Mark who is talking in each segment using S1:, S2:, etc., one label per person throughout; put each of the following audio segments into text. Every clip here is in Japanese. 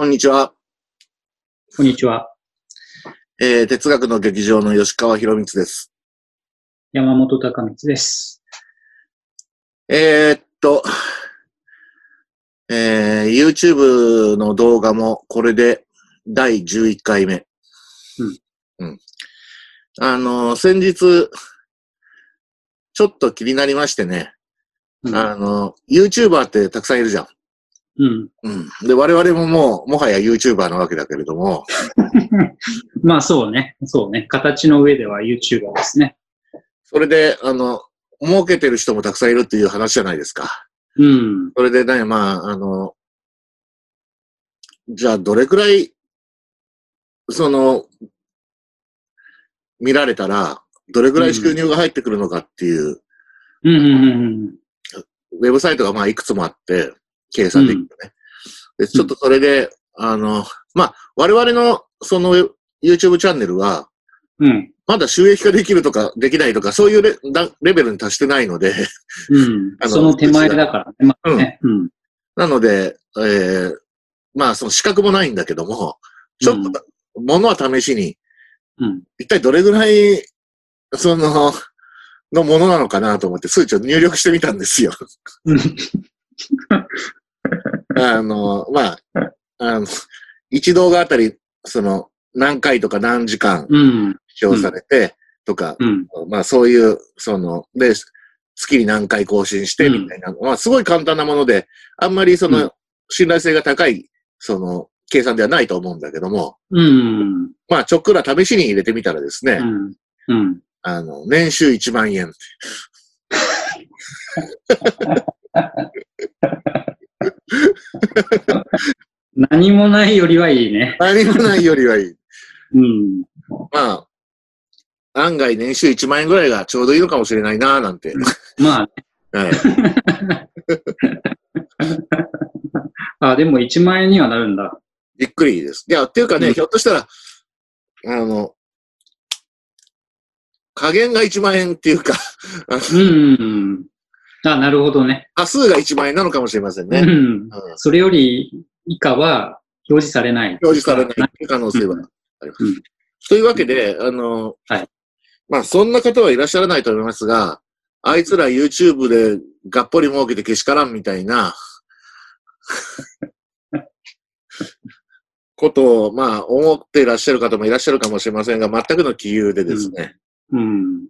S1: こんにちは。
S2: こんにちは。
S1: えー、哲学の劇場の吉川博光です。
S2: 山本隆光です。
S1: えー、っと、えー、YouTube の動画もこれで第11回目。
S2: うん。
S1: うん。あの、先日、ちょっと気になりましてね、
S2: うん。
S1: あの、YouTuber ってたくさんいるじゃん。
S2: うん、
S1: うん。で、我々ももう、もはや YouTuber なわけだけれども、
S2: まあそうね。そうね。形の上では YouTuber ですね。
S1: それで、あの、儲けてる人もたくさんいるっていう話じゃないですか。
S2: うん。
S1: それでね、まあ、あの、じゃあどれくらい、その、見られたら、どれくらい収入が入ってくるのかっていう、
S2: うん、うん、うん
S1: ウェブサイトがまあいくつもあって、計算できるね。で、ちょっとそれで、あの、まあ、我々のその YouTube チャンネルは、
S2: うん。うん。
S1: まだ収益化できるとかできないとか、そういうレだレベルに達してないので、
S2: うん
S1: あ。の
S2: その手前だからね。まあね。うん。
S1: なので、えー、まあ、その資格もないんだけども、ちょっと、ものは試しに、
S2: うん。
S1: 一体どれぐらい、その、のものなのかなと思って数値を入力してみたんですよ。
S2: うん。
S1: あの、まあ、あの、一動画あたり、その、何回とか何時間
S2: うん。
S1: 視聴されて、とか、
S2: うん。
S1: まあそういう、その、で、月に何回更新して、
S2: うん
S1: みたいな、まあすごい簡単なもので、あんまりその、
S2: うん
S1: 信頼性が高い、その、計算ではないと思うんだけども、
S2: うん。
S1: まあちょっくら試しに入れてみたらですね、
S2: うん。うん。
S1: あの、年収1万円。
S2: 何もないよりはいいね。
S1: 何もないよりはいい。
S2: うん。
S1: まあ、案外年収1万円ぐらいがちょうどいいのかもしれないな、なんて。
S2: ま
S1: はい。
S2: あ、あ、でも1万円にはなるんだ。
S1: びっくりです。いや、っていうかね、
S2: うん
S1: ひょっとしたら、あの、加減が1万円っていうか、
S2: うん。あ、なるほどね。
S1: 端数が1万円なのかもしれませんね。
S2: うん。
S1: うん
S2: それより以下は表示されない。
S1: 表示されない可能性はあります。
S2: うん
S1: というわけで、あの、
S2: はい
S1: まあ、そんな方はいらっしゃらないと思いますが、あいつら YouTube でがっぽり儲けてけしからんみたいな、ことを、まあ、思っていらっしゃる方もいらっしゃるかもしれませんが、全くの杞憂でですね、
S2: うん。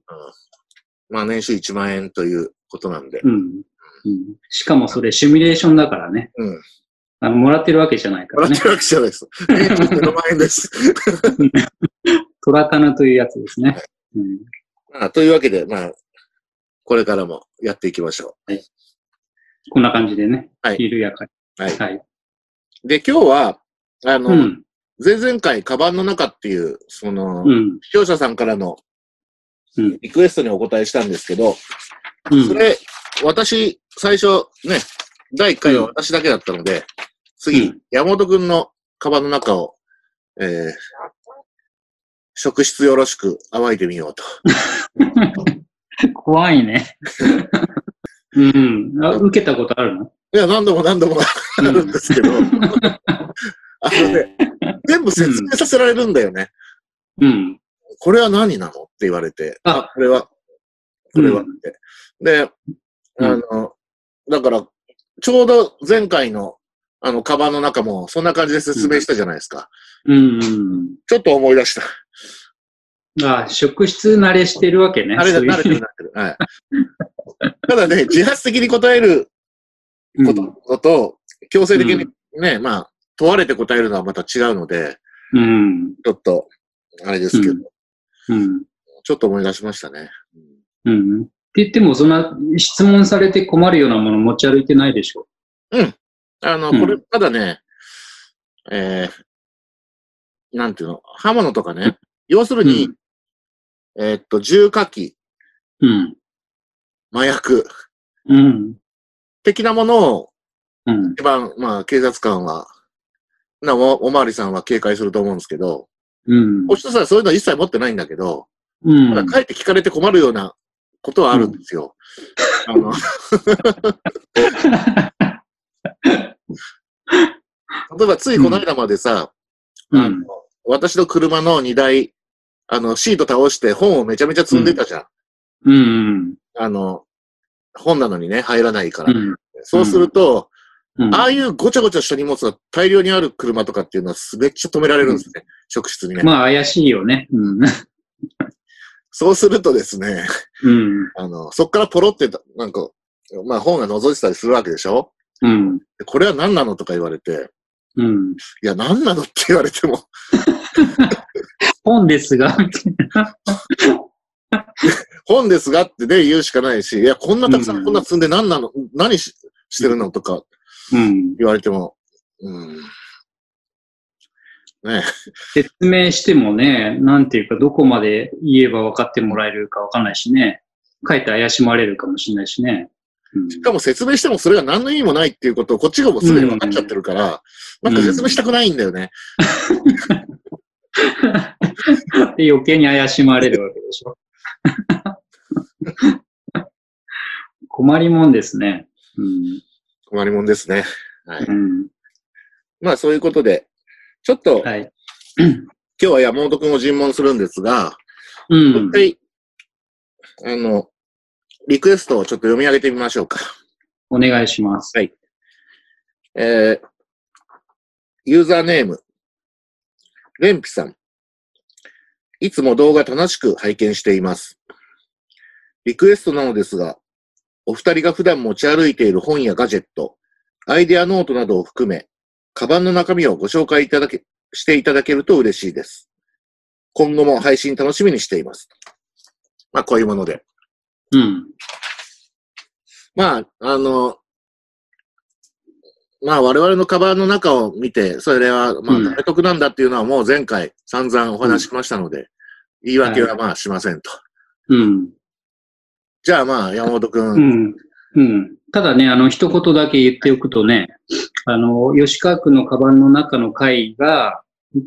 S1: まあ、年収1万円ということなんで、
S2: うん。うんしかもそれシミュレーションだからね。
S1: うん。
S2: あの、もらってるわけじゃないからね
S1: もらって。るわけじゃないです。年収0万円です。
S2: トラタナというやつですね。うん
S1: まあ、というわけで、まあ、これからもやっていきましょ
S2: こんな感じでね。
S1: はい
S2: 緩やか
S1: う。はい
S2: に。。はい。
S1: で、今日は、あの、
S2: うん。
S1: 前々回、カバンの中っていう、その、
S2: うん。
S1: 視聴者さんからの
S2: うん
S1: リクエストにお答えしたんですけど、
S2: うん
S1: それ、私、最初、ね、第1回は私だけだったので、次、
S2: うん
S1: 山本くんのカバンの中を、えー、職質よろしく暴いてみようと。
S2: 怖いね。うん。あ受けたことあるの？
S1: いや、何度も何度もあるんですけど、あのね、全部説明させられるんだよね。
S2: うん。
S1: これは何なの？って言われて、
S2: あ
S1: あ、これは、これはっ
S2: うん
S1: て。で、
S2: うん
S1: あの、だから、ちょうど前回の、あの、カバンの中も、そんな感じで説明したじゃないですか。
S2: うん。
S1: ちょっと思い出した。
S2: あ、職質慣れしてるわけね。
S1: あれ慣れてる、慣れてる。はい。ただね、自発的に答えることのと、強制的にね、まあ、問われて答えるのはまた違うので、
S2: うん。
S1: ちょっと、あれですけど、
S2: うん。うん。
S1: ちょっと思い出しましたね。
S2: うん。って言っても、そんな質問されて困るようなもの持ち歩いてないでしょ。
S1: あの、
S2: うん
S1: これ、ただね、えー、なんていうの、刃物とかね、要するに、えーっと、重火器、
S2: うん。
S1: 麻薬
S2: うん。
S1: 的なものを
S2: うん。
S1: 一番、まあ、警察官は、なお、おまわりさんは警戒すると思うんですけど、
S2: うん。
S1: お人さんはそういうのは一切持ってないんだけど、
S2: うん。
S1: ただ帰って聞かれて困るようなことはあるんですよ。あの、例えばついこの間までさ、
S2: うん。
S1: あの私の車の荷台、あの、シート倒して本をめちゃめちゃ積んでたじゃん。
S2: うん。うん。
S1: あの、本なのにね、入らないから。
S2: うん。
S1: そうすると、
S2: うん。
S1: ああいうごちゃごちゃした荷物が大量にある車とかっていうのはめっちゃ止められるんですね。職質にね。
S2: まあ、怪しいよね。うん。
S1: そうするとですね、
S2: うん。
S1: あの、そっからポロって、なんか、まあ本が覗いてたりするわけでしょ？
S2: うん。
S1: でこれは何なのとか言われて、
S2: うん。
S1: いや、何なのって言われても、
S2: 本ですが、みたいな。
S1: 本ですがってね、言うしかないし、いや、こんなたくさ
S2: うん
S1: んこんな積んで何なの、何ししてるの？とか
S2: うん。
S1: 言われても、うん。ね
S2: 説明してもね、なんていうか、どこまで言えば分かってもらえるか分かんないしね。書いて怪しまれるかもしれないしね。うん
S1: しかも説明してもそれが何の意味もないっていうことをこっちがもうすでに分かっちゃってるから、なんか説明したくないんだよね。
S2: で 余計に怪しまれるわけでしょ。困りもんですね。うん。
S1: 困りもんですね。はい。
S2: うん。
S1: まあそういうことで、ちょっと、
S2: はい。
S1: 今日は山本くんを尋問するんですが、
S2: うん
S1: 一。回、あの、リクエストをちょっと読み上げてみましょうか。
S2: お願いします。
S1: えー、ユーザーネーム、レンピさん。いつも動画楽しく拝見しています。リクエストなのですが、お二人が普段持ち歩いている本やガジェット、アイデアノートなどを含め、カバンの中身をご紹介いただけ、していただけると嬉しいです。今後も配信楽しみにしています。まあ、こういうもので。
S2: うん。
S1: まあ、あの、まあ我々のカバンの中を見て、それはまあ
S2: うん
S1: 誰得なんだっていうのはもう前回散々お話ししましたので、言い訳はまあしませんと。
S2: うん。
S1: じゃあまあ山本くん、
S2: うん。うん。ただね、あの、一言だけ言っておくとね、あの、吉川区のカバンの中の回が、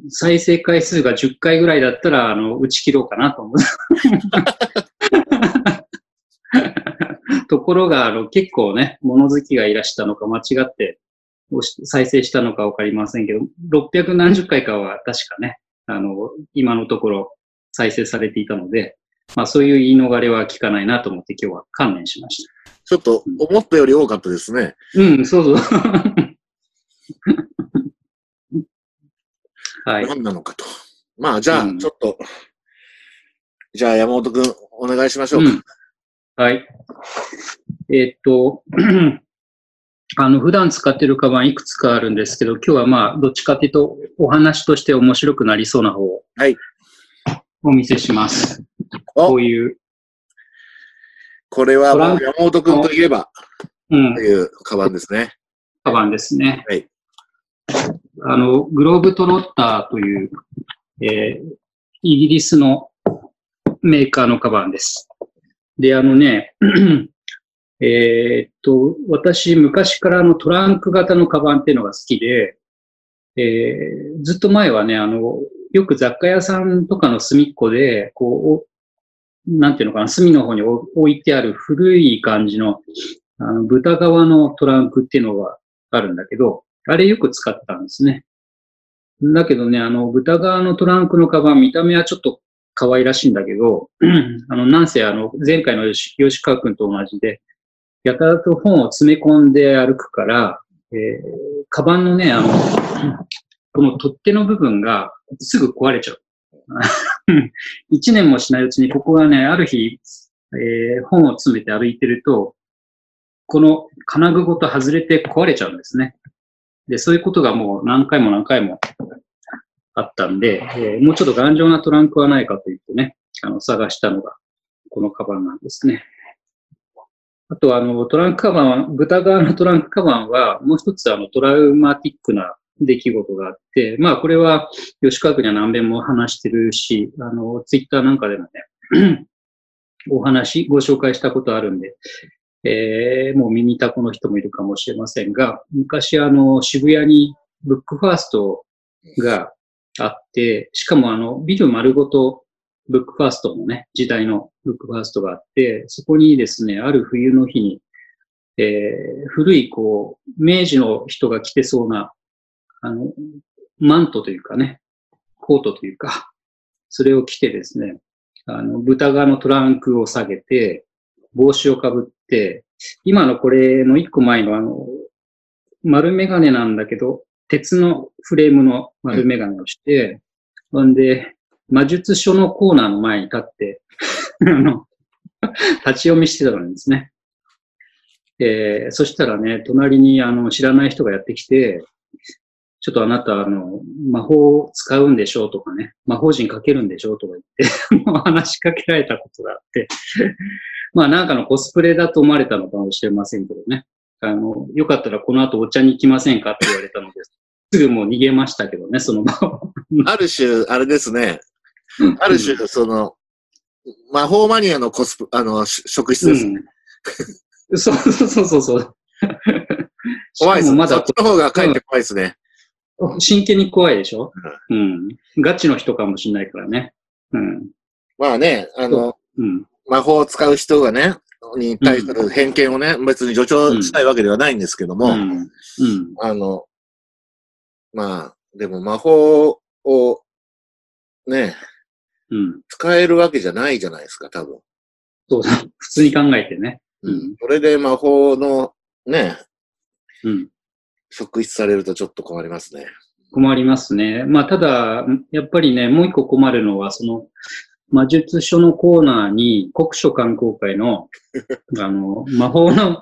S2: 再生回数が10回ぐらいだったら、あの、打ち切ろうかなと思う。ところが、あの、結構ね、物好きがいらしたのか間違って再生したのかわかりませんけど、600何十回かは確かね、あの、今のところ再生されていたので、まあそういう言い逃れは聞かないなと思って今日は観念しました。
S1: ちょっと思ったより多かったですね。
S2: うん、そうそう。はい。
S1: 何なのかと。まあじゃあ
S2: うん
S1: ちょっと、じゃあ山本くんお願いしましょうか。
S2: うん。はい。えーっと、あの、普段使ってるカバンいくつかあるんですけど、今日はまあ、どっちかっていうと、お話として面白くなりそうな方を、
S1: はい。
S2: お見せします。
S1: お
S2: こういう、
S1: これは山本くんといえば
S2: うん
S1: と、いうカバンですね。
S2: カバンですね。
S1: はい。
S2: あの、グローブトロッターという、えーイギリスのメーカーのカバンです。で、あのね、えーっと、私、昔からあのトランク型のカバンっていうのが好きで、えーずっと前はね、あの、よく雑貨屋さんとかの隅っこで、こう、なんていうのかな、隅の方に置いてある古い感じの、あの、豚革のトランクっていうのがあるんだけど、あれよく使ったんですね。だけどね、あの、豚革のトランクのカバン、見た目はちょっと可愛らしいんだけど、あの、なんせあの、前回の吉吉川くんと同じで、やたらと本を詰め込んで歩くから、えー、カバンのね、あの、この取っ手の部分がすぐ壊れちゃう。一年もしないうちにここがね、ある日、えー本を詰めて歩いてると、この金具ごと外れて壊れちゃうんですね。で、そういうことがもう何回も何回もあったんで、えーもうちょっと頑丈なトランクはないかと言ってね、あの、探したのが、このカバンなんですね。あと、あの、トランクカバン、豚側のトランクカバンは、もう一つ、あの、トラウマティックな出来事があって、まあ、これは、吉川区には何遍も話してるし、あの、ツイッターなんかでもね、お話、ご紹介したことあるんで、えー、もう耳たこの人もいるかもしれませんが、昔あの、渋谷にブックファーストがあって、しかもあの、ビル丸ごとブックファーストのね、時代のブックファーストがあって、そこにですね、ある冬の日に、えー、古いこう、明治の人が着てそうな、あの、マントというかね、コートというか、それを着てですね、あの、豚側のトランクを下げて、帽子をかぶっ、今のこれの一個前のあの、丸メガネなんだけど、鉄のフレームの丸メガネをして、ほ、んで、魔術書のコーナーの前に立って、あの、立ち読みしてたんですね。えー、そしたらね、隣にあの知らない人がやってきて、ちょっとあなた、あの、魔法を使うんでしょうとかね、魔法陣かけるんでしょうとか言って 話しかけられたことがあってまあなんかのコスプレだと思われたのかもしれませんけどね。あの、よかったらこの後お茶に行きませんかって言われたので、すぐもう逃げましたけどね、その場
S1: ある種、あれですね。ある種、その、魔法マニアのコスプ、あの、職質ですね。
S2: うん、そうそうそうそう。
S1: 怖いです。まだそっちの方がかえって怖いですね。
S2: 真剣に怖いでしょ、うん、ガチの人かもしれないからね。うん。
S1: まあね、あの、うん、魔法を使う人がね、に対する偏見をね、うん、別に助長したいわけではないんですけども、うん、あの、まあ、でも魔法をね、うん、使えるわけじゃないじゃないですか、多分。
S2: そうだ。普通に考えてね。
S1: うん。それで魔法のね、うん。職質されるとちょっと困りますね。
S2: 困りますね。まあ、ただ、やっぱりね、もう一個困るのは、その、魔術書のコーナーに国書観光会の、あの、魔法の、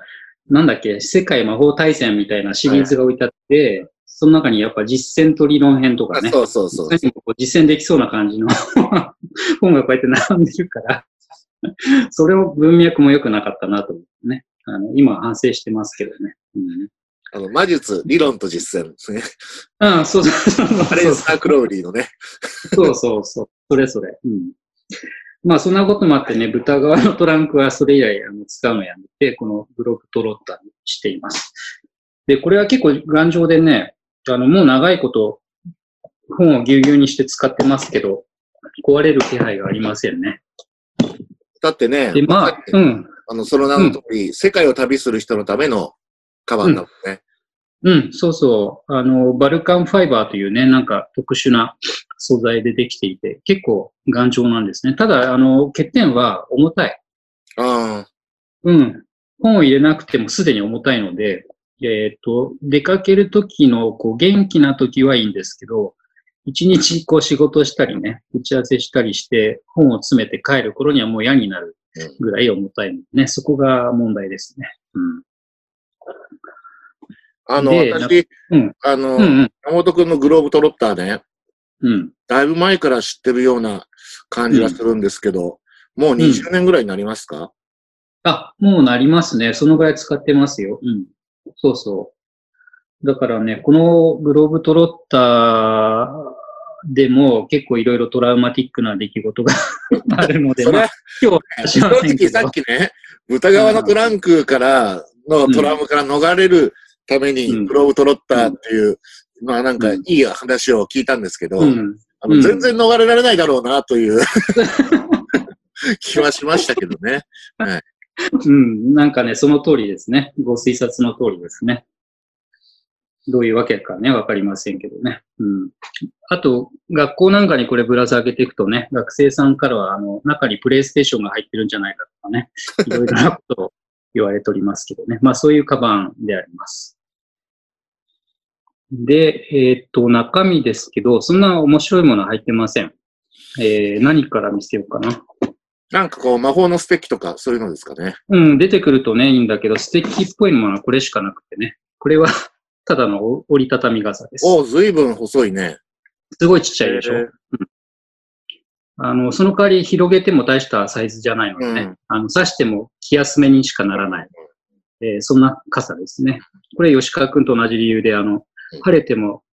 S2: なんだっけ、世界魔法大戦みたいなシリーズが置いてあって、はい、その中にやっぱ実践と理論編とかね。
S1: そうそうそう
S2: 実践できそうな感じの 本がこうやって並んでるからそれを文脈も良くなかったなと思ってね。あの、今反省してますけどね。うん
S1: あの、魔術、理論と実践ですね。
S2: うん、そうそうそう。
S1: あれ、サークローリーのね。
S2: そうそうそう。それそれ。うん。まあ、そんなこともあってね、豚側のトランクはそれ以来あの使うのやめて、このブログトロッターにしています。で、これは結構頑丈でね、あの、もう長いこと本をぎゅうぎゅうにして使ってますけど、壊れる気配がありませんね。
S1: だってね、
S2: でまあ、うん。
S1: あの、その名の通り、うん、世界を旅する人のためのカバンだもんね。
S2: うん、うん、そうそう。あの、バルカンファイバーというね、なんか特殊な素材でできていて、結構頑丈なんですね。ただ、あの、欠点は重たい。
S1: ああ。
S2: うん。本を入れなくてもすでに重たいので、えっ、ー、と、出かけるときの、こう、元気なときはいいんですけど、一日こう仕事したりね、打ち合わせしたりして、本を詰めて帰る頃にはもう嫌になるぐらい重たいのでね、そこが問題ですね。うん。
S1: あの、私、うん、あの、うんうん、山本くんのグローブトロッターね、うん。だいぶ前から知ってるような感じがするんですけど、うん、もう20年ぐらいになりますか、うん、
S2: あ、もうなりますね。そのぐらい使ってますよ。うん。そうそう。だからね、このグローブトロッターでも結構いろいろトラウマティックな出来事が あるので、
S1: まあ、今日正直さっきね、豚側のトランクからのトラウマから逃れるために、グローブトロッターっていう、うん、まあなんかいい話を聞いたんですけど、うん、あの全然逃れられないだろうなという 気はしましたけどね。はい。
S2: うん、なんかね、その通りですね。ご推察の通りですね。どういうわけかね、わかりませんけどね。うん。あと、学校なんかにこれぶら下げていくとね、学生さんからは、あの、中にプレイステーションが入ってるんじゃないかとかね、いろいろなことを言われておりますけどね。まあ、そういうカバンであります。で、えー、っと、中身ですけど、そんな面白いものは入ってません。えー、何から見せようかな。
S1: なんかこう、魔法のステッキとか、そういうのですかね。
S2: うん、出てくるとね、いいんだけど、ステッキっぽいものはこれしかなくてね。これは ただの折りたたみ傘です。
S1: おずいぶん細いね。
S2: すごいちっちゃいでしょ。うん、あの、その代わり広げても大したサイズじゃないのでね、うん、あの、刺しても気休めにしかならない。えー、そんな傘ですね。これ吉川くんと同じ理由で、あの、晴れても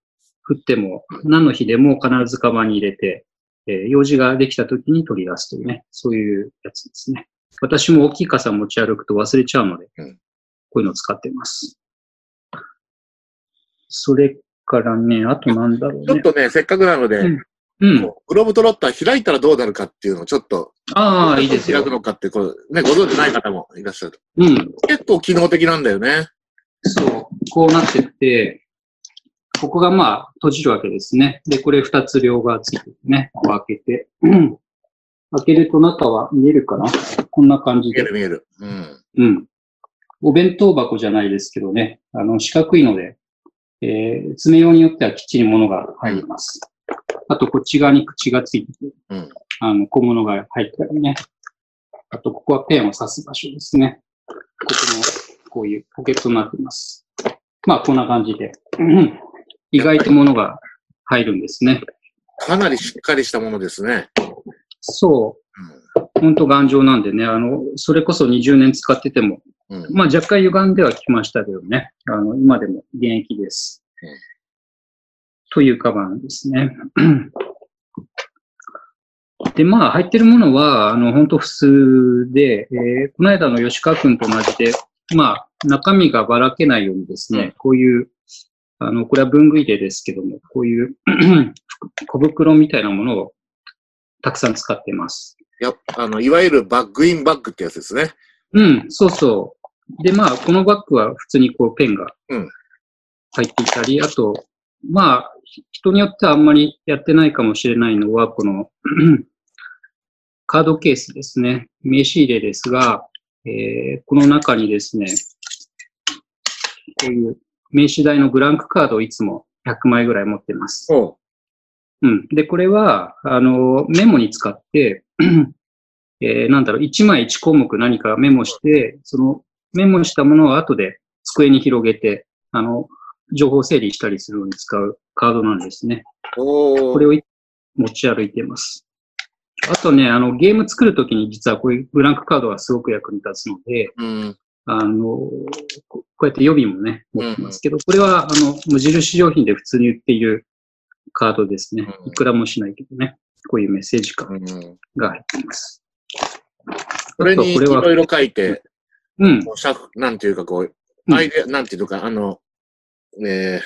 S2: 降っても何の日でも必ずカバンに入れて、えー、用事ができた時に取り出すというね、そういうやつですね。私も大きい傘持ち歩くと忘れちゃうので、うん、こういうのを使っています。それからね、あとなんだろうね。
S1: ちょっとね、せっかくなので、うんうん、グローブトロッター開いたらどうなるかっていうのをちょっと、
S2: ああ、いいです
S1: よ。開くのかって、こう、ね、ご存知ない方もいらっしゃると。うん。結構機能的なんだよね。
S2: そう。こうなってって、ここがまあ閉じるわけですね。で、これ二つ両側ついててね、こう開けて。うん開けると中は見えるかな？こんな感じで
S1: 見え。る見える。うん。
S2: うん。お弁当箱じゃないですけどね、あの、四角いので、えー、詰め用によってはきっちり物が入ります。あと、こっち側に口がついてて、
S1: うん。
S2: あの、小物が入ったりね。あと、ここはペンを刺す場所ですね。ここも、こういうポケットになっています。まあ、こんな感じで。うん意外と物が入るんですね。
S1: かなりしっかりしたものですね。
S2: そう。本当頑丈なんでね、あの、それこそ20年使ってても、
S1: うん。うん。
S2: まあ若干歪んではきましたけどね、あの、今でも現役です。
S1: うん
S2: というカバンですね。で、まあ入ってるものは、あの、本当普通で、えーこの間の吉川くんと同じで、まあ中身がばらけないようにですね、
S1: うん
S2: こういう、あの、これは文具入れですけども、こういう 小袋みたいなものをたくさん使ってます。
S1: やっあの、いわゆるバッグインバッグってやつですね。
S2: うん、そうそう。で、まあ、このバッグは普通にこうペンが
S1: うん
S2: 入っていたり、あと、まあ、ひ人によってはあんまりやってないかもしれないのは、このカードケースですね。名刺入れですが、えーこの中にですね、こういう名刺代のブランクカードをいつも100枚ぐらい持ってます。
S1: お
S2: うん。で、これは、あの、メモに使って、えーなんだろう、1枚1項目何かメモして、そのメモしたものを後で机に広げて、あの、情報整理したりするのに使うカードなんですね。
S1: お
S2: これをい持ち歩いています。あとね、あの、ゲーム作るときに実はこういうブランクカードがすごく役に立つので、
S1: うん。
S2: あの、ここうやって予備もね、持ってますけど、これは、あの、無印良品で普通に売っているカードですね。
S1: うん
S2: いくらもしないけどね。こういうメッセージカー
S1: うん。
S2: ドが入っています。
S1: これにいろいろ書いて、
S2: うん。
S1: なんていうかこう、
S2: うん
S1: アイデア、なんていうのか、あの、え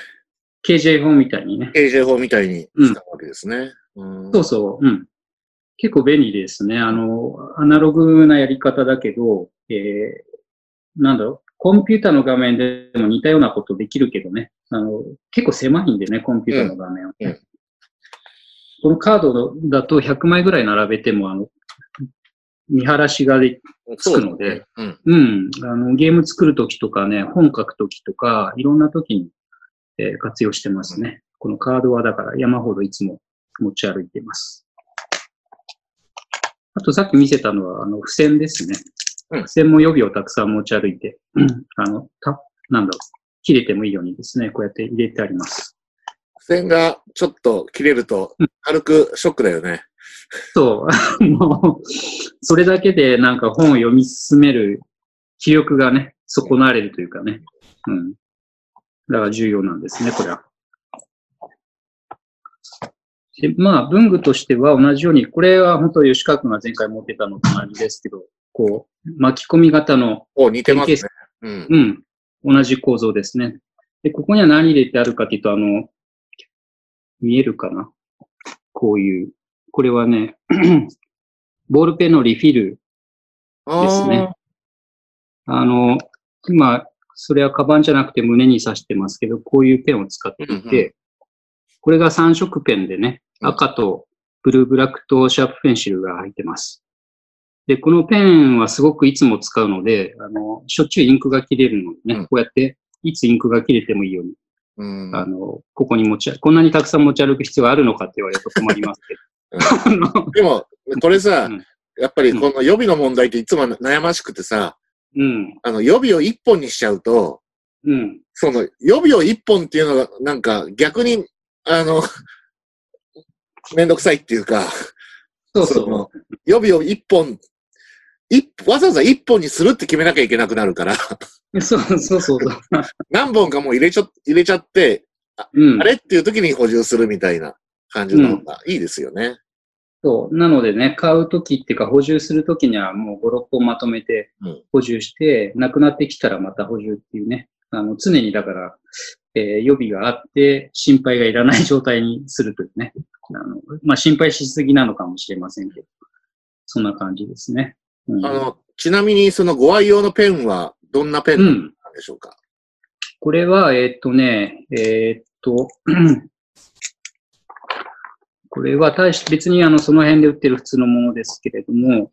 S2: KJ 本みたいにね。
S1: ー、AJ 法みたいに使うわけですね。うん。
S2: そうそう。うん。結構便利ですね。あの、アナログなやり方だけど、えー、なんだろう。コンピューターの画面でも似たようなことできるけどね。あの、結構狭いんでね、コンピューターの画面は、
S1: うんうん
S2: このカードだと100枚ぐらい並べても、あの、見晴らしがでつくので、
S1: うん。
S2: うん。あの、ゲーム作るときとかね、本書くときとか、いろんなときに、えー活用してますね。このカードはだから山ほどいつも持ち歩いています。あとさっき見せたのは、あの、付箋ですね。
S1: うん
S2: 付箋も予備をたくさん持ち歩いて、あの、た、なんだろう、切れてもいいようにですね、こうやって入れてあります。
S1: 付箋がちょっと切れると、軽くショックだよね。
S2: そう、あの、それだけでなんか本を読み進める気力がね、損なわれるというかね。うん。だから重要なんですね、これは。でまあ、文具としては同じように、これは本当吉川君が前回持ってたのと同じですけど、こう、巻き込み型の、
S1: お、似てますね。うん。
S2: うん、同じ構造ですね。で、ここには何入れてあるかというと、あの、見えるかな？こういう、これはね、ボールペンのリフィル
S1: あ
S2: ですね。あの、今、それはカバンじゃなくて胸に刺してますけど、こういうペンを使っていて、
S1: うんうん
S2: これが3色ペンでね、
S1: うん
S2: 赤とブルーブラックとシャープペンシルが入ってます。で、このペンはすごくいつも使うので、あの、しょっちゅうインクが切れるのでね、
S1: うん。
S2: こうやって、いつインクが切れてもいいように、
S1: うん。
S2: あの、ここに持ち歩、こんなにたくさん持ち歩く必要あるのかって言われると困りますけど。あの
S1: でも、これさ、
S2: うん。
S1: やっぱりこの予備の問題っていつも悩ましくてさ、
S2: うん、
S1: あの、予備を一本にしちゃうと、
S2: うん、
S1: その、予備を一本っていうのが、なんか逆に、あの、めんどくさいっていうか、
S2: そうそ
S1: の予備を一本、一わざわざ一本にするって決めなきゃいけなくなるから、
S2: う。そうそうそう。
S1: 何本かもう入れちゃ、入れちゃって、
S2: うん
S1: あ。れっていう時に補充するみたいな感じの方がいいですよね。
S2: そう。なのでね、買うときっていうか補充するときにはもう5、6本まとめて
S1: うん
S2: 補充して、なくなってきたらまた補充っていうね。あの、常にだから、えー予備があって心配がいらない状態にするというね。あの、まあ、心配しすぎなのかもしれませんけど。そんな感じですね。うん。
S1: あの、ちなみにそのご愛用のペンはどんなペン
S2: う
S1: なん
S2: ん。
S1: でしょうか、
S2: これは、えーっとね、えーっと、これは大し別にあのその辺で売ってる普通のものですけれども、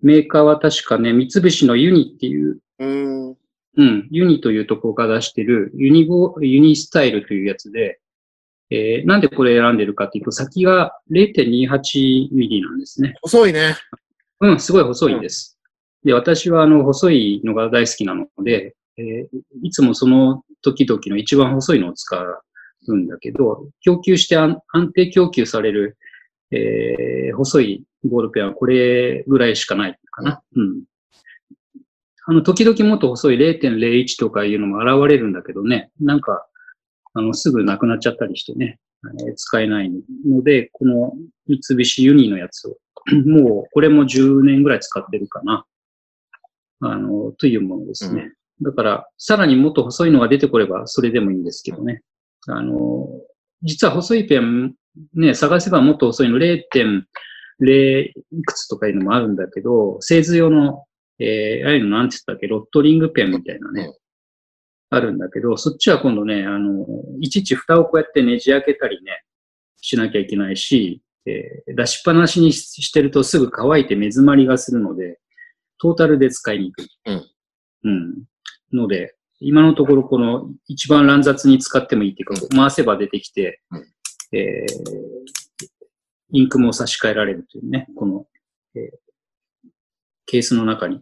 S2: メーカーは確かね、三菱のユニっていう、
S1: うん。
S2: うん、ユニというところが出してるユニボ、ユニスタイルというやつで、えーなんでこれ選んでるかっていうと、先が0.28ミリなんですね。
S1: 細いね。
S2: うん、すごい細いんです。で、私はあの、細いのが大好きなので、えーいつもその時々の一番細いのを使うんだけど、供給して安安定供給される、えー細いボールペンはこれぐらいしかないかな。うん。あの、時々もっと細い0.01とかいうのも現れるんだけどね、なんか、あの、すぐなくなっちゃったりしてね、えー使えないので、この三菱ユニのやつを もう、これも10年ぐらい使ってるかな。あの、というものですね。だから、さらにもっと細いのが出てこれば、それでもいいんですけどね。あの、実は細いペン、ね、探せばもっと細いの0.0いくつとかいうのもあるんだけど、製図用の、えー、ああいうのなんて言ったっけ、ロットリングペンみたいなね、あるんだけど、そっちは今度ね、あの、いちいち蓋をこうやってねじ開けたりね、しなきゃいけないし、えー出しっぱなしにししてるとすぐ乾いて目詰まりがするので、トータルで使いにくい。
S1: うん。
S2: うん。ので、今のところこの一番乱雑に使ってもいいっていうか、回せば出てきて、
S1: うん
S2: えーインクも差し替えられるというね、この、えーケースの中に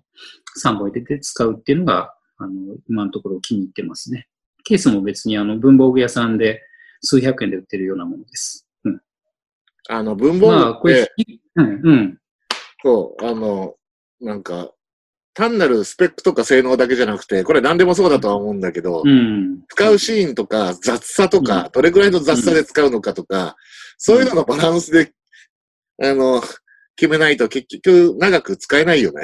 S2: 3本入れて使うっていうのが、あの、今のところ気に入ってますね。ケースも別にあの文房具屋さんで数百円で売ってるようなものです。うん。
S1: あの、文房
S2: まあ、
S1: 具って、
S2: これ、うん、うん。
S1: そう、あの、なんか、単なるスペックとか性能だけじゃなくて、これ何でもそうだとは思うんだけど、
S2: うん。
S1: 使うシーンとか雑さとか、どれくらいの雑さで使うのかとか、そういうののバランスで、あの、決めないと結局長く使えないよね。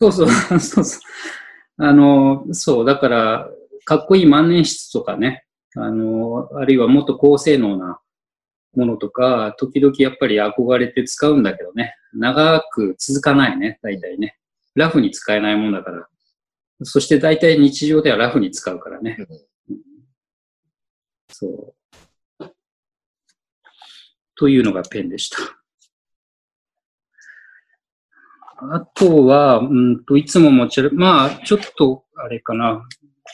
S2: そうそう、そうそう。あの、そう、だから、かっこいい万年筆とかね、あの、あるいはもっと高性能なものとか、時々やっぱり憧れて使うんだけどね、長く続かないね、大体ね。ラフに使えないもんだから。そして大体日常ではラフに使うからね。うんそう。というのがペンでした。あとは、うんと、いつも持ち歩まあ、ちょっと、あれかな。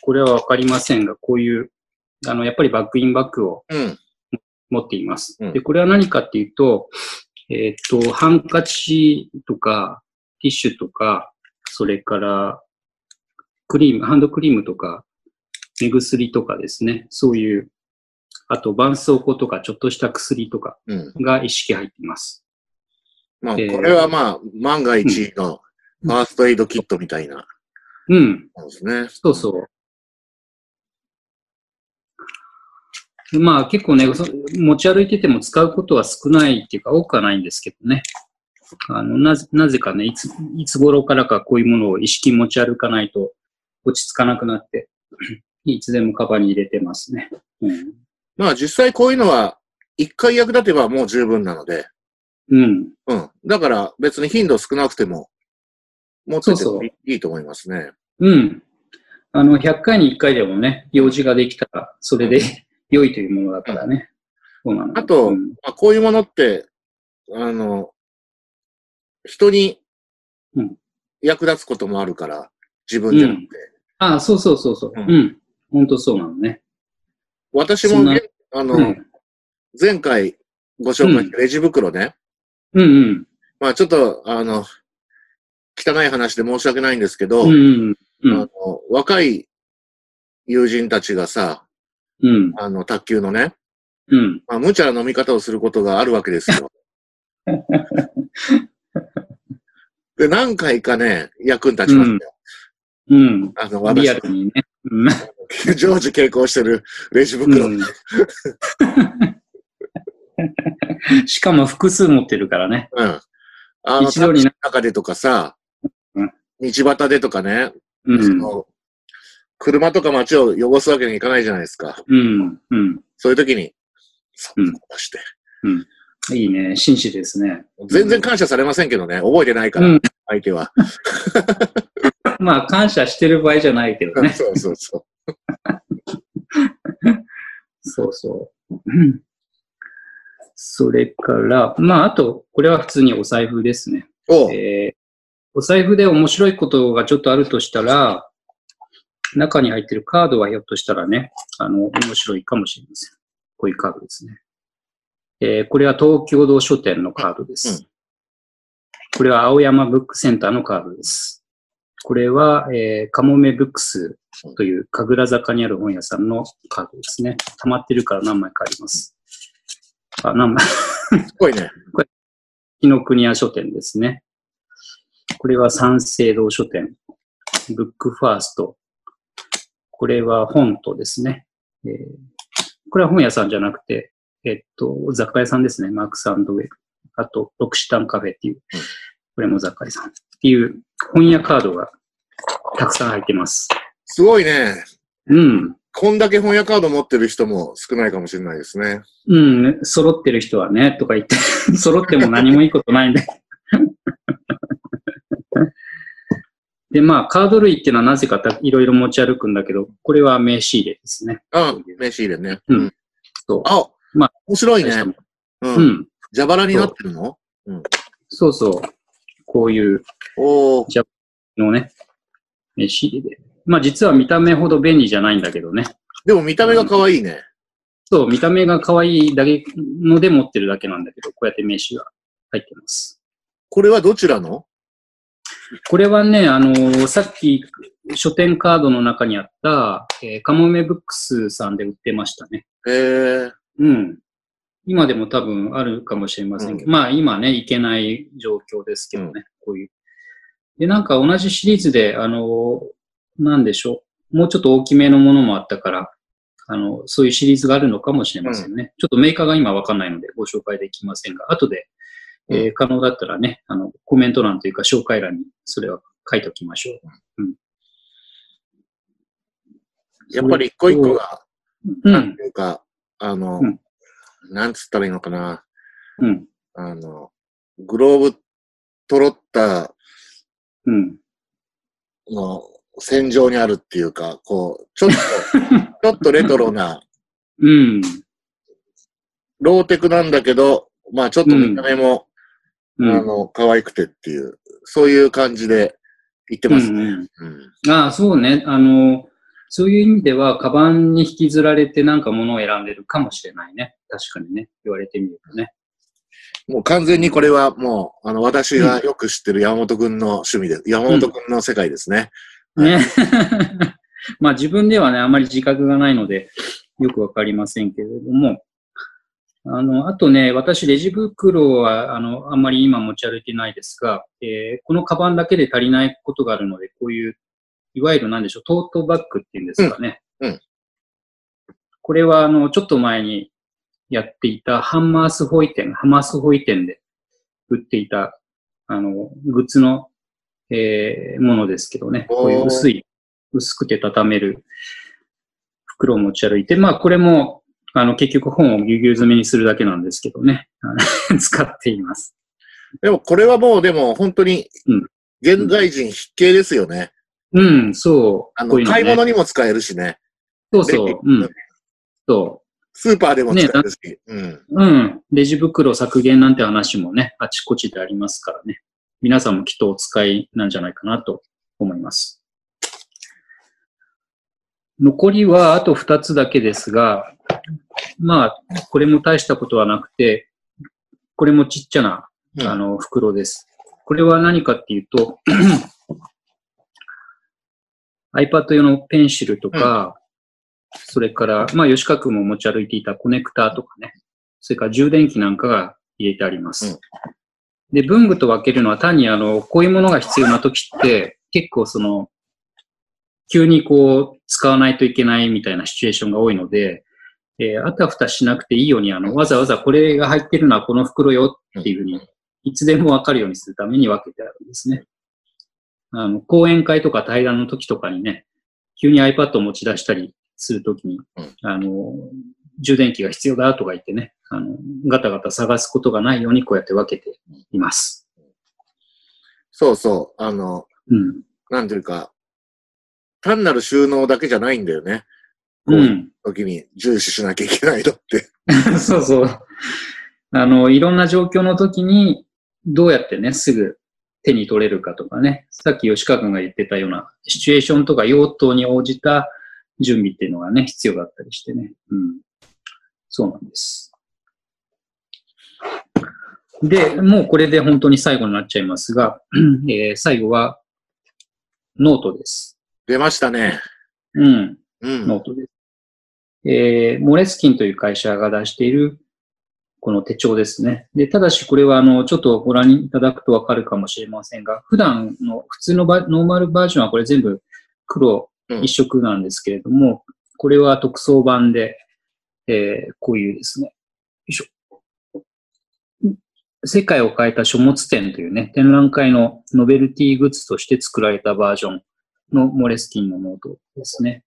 S2: これはわかりませんが、こういう、あの、やっぱりバックインバッグを
S1: うん。
S2: 持っています。
S1: うん
S2: で、これは何かっていうと、えっ、と、ハンカチとか、ティッシュとか、それから、クリーム、ハンドクリームとか、目薬とかですね。そういう、あと、絆創膏とか、ちょっとした薬とか
S1: うん。
S2: が一式入っています。
S1: まあ、
S2: えー
S1: これはまあ、万が一のファーストエイドキットみたいな
S2: うん。
S1: ものですね。
S2: そうそう。まあ結構ね、そ持ち歩いてても使うことは少ないっていうか多くはないんですけどね。あの、なぜ、なぜかね、いつ、いつ頃からかこういうものを意識持ち歩かないと落ち着かなくなって、いつでもカバンに入れてますね。うん。
S1: まあ実際こういうのは、一回役立てばもう十分なので、
S2: うん。
S1: うん。だから別に頻度少なくても、持ってて
S2: そうそう
S1: もいいと思いますね。
S2: うん。あの、100回に1回でもね、用事ができたら、それで良いというものだからね。そうなの。
S1: あと
S2: うん
S1: まあ、こういうものって、あの、人に
S2: うん
S1: 役立つこともあるから、自分じゃなくて。
S2: あそうそうそうそう。
S1: う
S2: うんん。本当そうなのね。
S1: 私もね、あの、
S2: うん。
S1: 前回ご紹介したレジ袋ね。
S2: うんうん。
S1: まあちょっと、あの、汚い話で申し訳ないんですけど、
S2: うん。
S1: あの若い友人たちがさ、
S2: うん。
S1: あの、卓球のね、
S2: うん。
S1: まあ、無茶な飲み方をすることがあるわけですよ。で、何回かね、役に立ちますよ。
S2: うん。
S1: あの、
S2: リ
S1: 私
S2: アルにね。うん。
S1: 常時傾向してるレジ袋。
S2: うん しかも複数持ってるからね。
S1: うん。あの、
S2: 一度に
S1: 中でとかさ、
S2: うん
S1: 道端でとかね、
S2: うん。
S1: その車とか街を汚すわけにいかないじゃないですか。
S2: うん。うん。
S1: そういう時に、さ
S2: うん
S1: 出して。
S2: いいね。紳士ですね。
S1: 全然感謝されませんけどね、覚えてないから、
S2: うん
S1: 相手は。
S2: まあ、感謝してる場合じゃないけどね。
S1: そうそうそ
S2: そうそう。それから、まあ、あと、これは普通にお財布ですね。
S1: おう
S2: えーお財布で面白いことがちょっとあるとしたら、中に入ってるカードはひょっとしたらね、あの、面白いかもしれません。こういうカードですね。えーこれは東京堂書店のカードです。これは青山ブックセンターのカードです。これは、えー、カモメブックスという神楽坂にある本屋さんのカードですね。溜まってるから何枚かあります。あ、何 枚
S1: すごいね。
S2: 紀ノ国屋書店ですね。これは三省堂書店。ブックファースト。これは本とですね。えーこれは本屋さんじゃなくて、えっと、雑貨屋さんですね。マークスウェブ。あと、ロクシタンカフェっていう、これも雑貨屋さん。っていう本屋カードがたくさん入ってます。
S1: すごいね。
S2: うん。
S1: こんだけ翻訳カード持ってる人も少ないかもしれないですね。
S2: うん、揃ってる人はね、とか言って、揃っても何もいいことないんで。で、まあ、カード類っていうのはなぜかたいろいろ持ち歩くんだけど、これは名刺入れですね。
S1: あ、名刺入れね。
S2: うんそう。
S1: あ、
S2: まあ
S1: 面白いね。う。
S2: うんん。
S1: 蛇腹になってるの？
S2: そうそう。こういう
S1: おー
S2: のね、名刺入れで。まあ、実は見た目ほど便利じゃないんだけどね。
S1: でも見た目が可愛いね。
S2: そう、見た目が可愛いだけので持ってるだけなんだけど、こうやって名刺が入ってます。
S1: これはどちらの？
S2: これはね、あのーさっき書店カードの中にあった、えーカモメブックスさんで売ってましたね。
S1: えー、
S2: うん。今でも多分あるかもしれませんけど、まあ今ね、行けない状況ですけどね、こういう。で、なんか同じシリーズで、あのーなんでしょう。もうちょっと大きめのものもあったから、あの、そういうシリーズがあるのかもしれませんね。ちょっとメーカーが今わかんないのでご紹介できませんが、後で、えー可能だったらね、あの、コメント欄というか紹介欄にそれは書いておきましょう。
S1: やっぱり一個一個が、
S2: うん。
S1: なんていうか、あの、
S2: うん
S1: なんつったらいいのかな。
S2: うん。
S1: あの、グローブトロッタ
S2: うん。
S1: ーの戦場にあるっていうか、こう、ちょっと、ちょっとレトロな、
S2: うん。
S1: ローテクなんだけど、まあちょっと見た目も、
S2: うん。
S1: あの、可愛くてっていう、そういう感じで言ってますね。
S2: うん
S1: うん
S2: ああ、そうね。あの、そういう意味では、カバンに引きずられてなんか物を選んでるかもしれないね。確かにね。言われてみるとね。
S1: もう完全にこれはもう、あの、私がよく知ってる山本くんの趣味で、山本くんの世界ですね。
S2: ね。まあ自分ではね、あまり自覚がないので、よくわかりませんけれども、あの、あとね、私、レジ袋は、あの、あんまり今持ち歩いてないですが、えーこのカバンだけで足りないことがあるので、こういう、いわゆるなんでしょう、トートバッグっていうんですかね。
S1: うんうん
S2: これは、あの、ちょっと前にやっていたハンマースホイ店、ハマースホイ店で売っていた、あの、グッズの、えーものですけどね。こういう薄い、薄くて畳める袋を持ち歩いて、まあ、これも、あの、結局本をぎゅうぎゅう詰めにするだけなんですけどね。使っています。
S1: でもこれはもうでも本当に
S2: うん、
S1: 現代人必見ですよね。
S2: うん、そう。
S1: あの、
S2: こういうのね
S1: 買い物にも使えるしね。
S2: そうそう。うん。そ
S1: スーパーでも使えるし。うん。
S2: う。うん。レジ袋削減なんて話もね、あちこちでありますからね。皆さんもきっとお使いなんじゃないかなと思います。残りはあと2つだけですが、まあ、これも大したことはなくて、これもちっちゃな
S1: うん
S2: あの、袋です。これは何かっていうと、iPad 用のペンシルとか、それから、まあ、吉川君も持ち歩いていたコネクターとかね、それから充電器なんかが入れてあります。で、文具と分けるのは単にあの、こういうものが必要な時って、結構その、急にこう、使わないといけないみたいなシチュエーションが多いので、えーあたふたしなくていいように、あの、わざわざこれが入ってるのはこの袋よっていうふうに、いつでもわかるようにするために分けてあるんですね。あの、講演会とか対談の時とかにね、急に iPad を持ち出したりするときに、
S1: うん
S2: あの、充電器が必要だとか言ってね、あの、ガタガタ探すことがないようにこうやって分けています。
S1: そうそう。あの、
S2: うん。
S1: なんていうか、単なる収納だけじゃないんだよね。う
S2: ん。
S1: 時に重視しなきゃいけないのって。
S2: そうそう。あの、いろんな状況の時に、どうやってね、すぐ手に取れるかとかね、さっき吉川君が言ってたような、シチュエーションとか用途に応じた準備っていうのがね、必要だったりしてね。うん。そうなんです。で、もうこれで本当に最後になっちゃいますが、えー最後は、ノートです。
S1: 出ましたね。
S2: うん。
S1: うん。
S2: ノートです。えー、モレスキンという会社が出しているこの手帳ですね。で、ただしこれはあの、ちょっとご覧いただくとわかるかもしれませんが、普段の普通のバノーマルバージョンはこれ全部黒一色なんですけれども、これは特装版で、えーこういうですね、よいしょ。世界を変えた書物展というね、展覧会のノベルティグッズとして作られたバージョンのモレスキンのノートですね。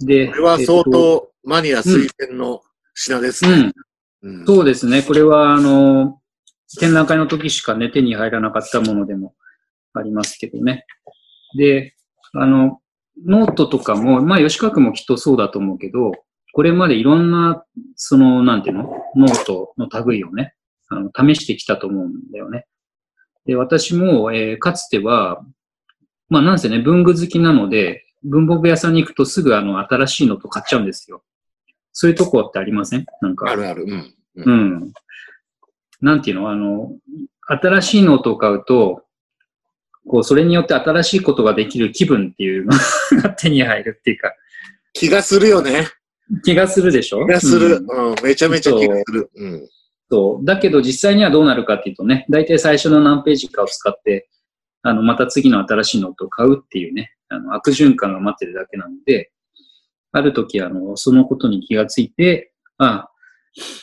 S2: で、
S1: これは相
S2: えっと
S1: 当マニア推薦の品ですね。
S2: うん、
S1: うん
S2: そうですね。これは、あの、展覧会の時しかね、手に入らなかったものでもありますけどね。で、あの、ノートとかも、まあ、吉川君もきっとそうだと思うけど、これまでいろんな、その、なんていうの？ノートの類をね、あの、試してきたと思うんだよね。で、私も、えーかつては、まあ、なんせね、文具好きなので、文房具屋さんに行くとすぐあの、新しいノート買っちゃうんですよ。そういうとこってありません？なんか。
S1: あるある。うん。
S2: うん。なんていうの？あの、新しいノートを買うと、こう、それによって新しいことができる気分っていうのが 手に入るっていうか、
S1: 気がするよね。
S2: 気がするでしょ？
S1: 気がする。
S2: うん
S1: うん。めちゃめちゃ気がする。うん。
S2: そう。だけど実際にはどうなるかっていうとね、大体最初の何ページかを使って、あの、また次の新しいノートを買うっていうね、あの、悪循環が待ってるだけなので、ある時、あの、そのことに気がついて、あ、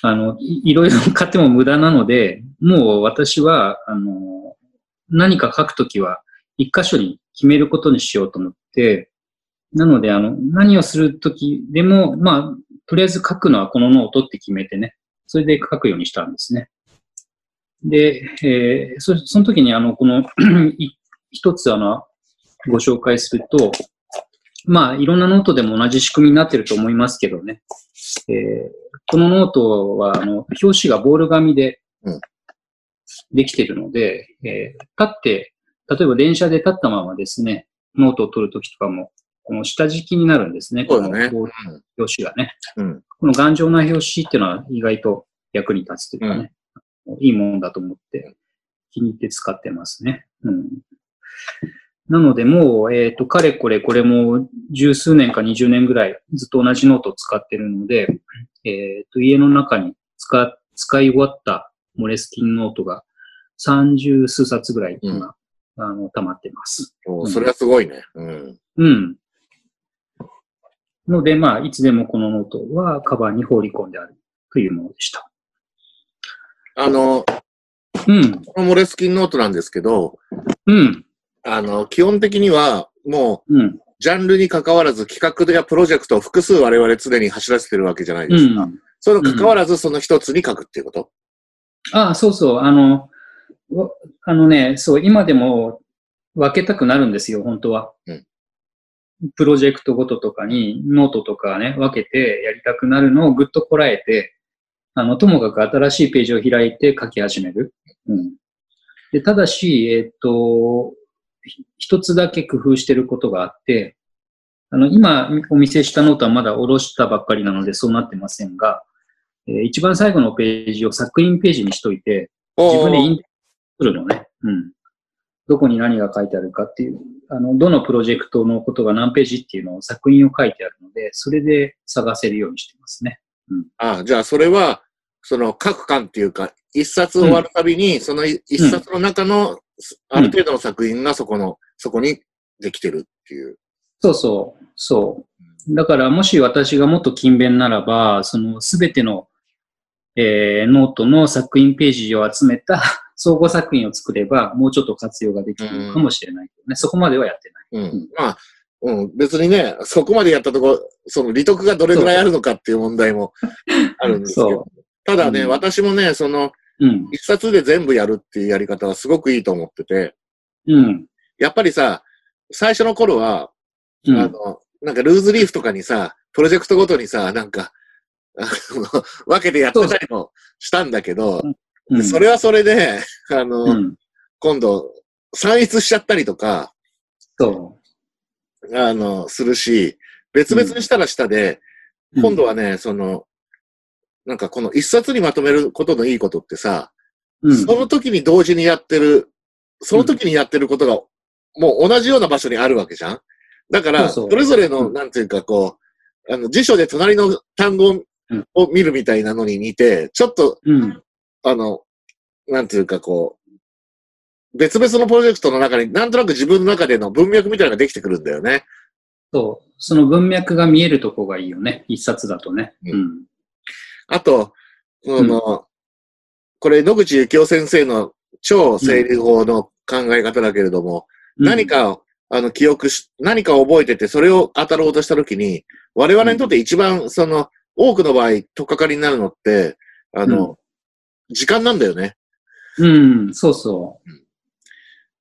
S2: あの、いいろいろ買っても無駄なので、もう私は、あの、何か書くときは、一箇所に決めることにしようと思って、なので、あの、何をするときでも、まあ、とりあえず書くのはこのノートって決めてね、それで書くようにしたんですね。で、えーそその時に、あの、このい 一つ、あの、ご紹介すると、まあ、いろんなノートでも同じ仕組みになってると思いますけどね。えーこのノートは、あの、表紙がボール紙で
S1: うん
S2: できてるので、えー立って、例えば電車で立ったままですね、ノートを取るときとかも、この下敷きになるんですね。
S1: そうだね
S2: こ表紙がね。
S1: うん。
S2: この頑丈な表紙っていうのは意外と役に立つというかね、いいもんだと思って気に入って使ってますね。うん、なのでもう、えっ、と、かれこれこれも十数年か20年ぐらいずっと同じノートを使ってるので、えっ、と、家の中に使、使い終わったモレスキンノートが30数冊ぐらい今、あの、溜まってます。
S1: おそれはすごいね。うん。
S2: うん。ので、まあ、いつでもこのノートはカバンに放り込んであるというものでした。
S1: あの、
S2: うん。
S1: このモレスキンノートなんですけど、
S2: うん。
S1: あの、基本的には、も
S2: うん。
S1: う、ジャンルに関わらず企画やプロジェクトを複数我々常に走らせてるわけじゃないですか。
S2: ん。
S1: その関わらずその一つに書くっていうこと、
S2: あそうそう。あの、わあのね、そう、今でも分けたくなるんですよ、本当は。
S1: うん
S2: プロジェクトごととかにノートとかね、分けてやりたくなるのをぐっとこらえて、あの、ともかく新しいページを開いて書き始める。うん。で、ただし、えっと、ひ一つだけ工夫してることがあって、あの、今お見せしたノートはまだ下ろしたばっかりなのでそうなってませんが、えー一番最後のページを索引ページにしといて、自分でインするのね。うん。どこに何が書いてあるかっていう、あの、どのプロジェクトのことが何ページっていうのを索引を書いてあるので、それで探せるようにしてますね。
S1: ああ、じゃあそれは、その各巻っていうか、一冊終わるたびに、その一一冊の中の、ある程度の作品がそこの、そこにできてるっていう。
S2: そうそう、そう。だから、もし私がもっと勤勉ならば、そのすべての、えーノートの作品ページを集めた総合作品を作れば、もうちょっと活用ができるのかもしれないけどね。そこまではやってない。
S1: うん。まあ、うん、別にね、そこまでやったとこ、その利得がどれぐらいあるのかっていう問題も あるんですけど
S2: そ。
S1: ただね、
S2: うん
S1: 私もね、その、
S2: うん。
S1: 一冊で全部やるっていうやり方はすごくいいと思ってて、
S2: うん。
S1: やっぱりさ、最初の頃は、
S2: うん
S1: あの、なんかルーズリーフとかにさ、プロジェクトごとにさ、なんか、あの分けてやってたりもしたんだけど、
S2: うん、
S1: それはそれで、あの、
S2: うん。
S1: 今度、散逸しちゃったりとか、
S2: そ
S1: あの、するし、別々にしたらしたで、
S2: う。
S1: 今度はね、その、なんかこの一冊にまとめることのいいことってさ、
S2: うん、
S1: その時に同時にやってる、その時にやってることが、もう同じような場所にあるわけじゃん。だから、
S2: そ
S1: れぞれの、
S2: うん。
S1: なんていうかこう、あの、辞書で隣の単語
S2: うん。
S1: を見るみたいなのに似て、ちょっと、
S2: うん。
S1: あの、なんていうかこう、別々のプロジェクトの中になんとなく自分の中での文脈みたいなのができてくるんだよね。
S2: そう。その文脈が見えるとこがいいよね。一冊だとね。
S1: う
S2: うん。
S1: あと、その、これ野口幸雄先生の超整理法の考え方だけれども、何かを、あの、記憶し、何かを覚えてて、それを当たろうとしたときに、我々にとって一番、その、多くの場合、とっかかりになるのって、あの、時間なんだよね。
S2: うん、うん、そうそ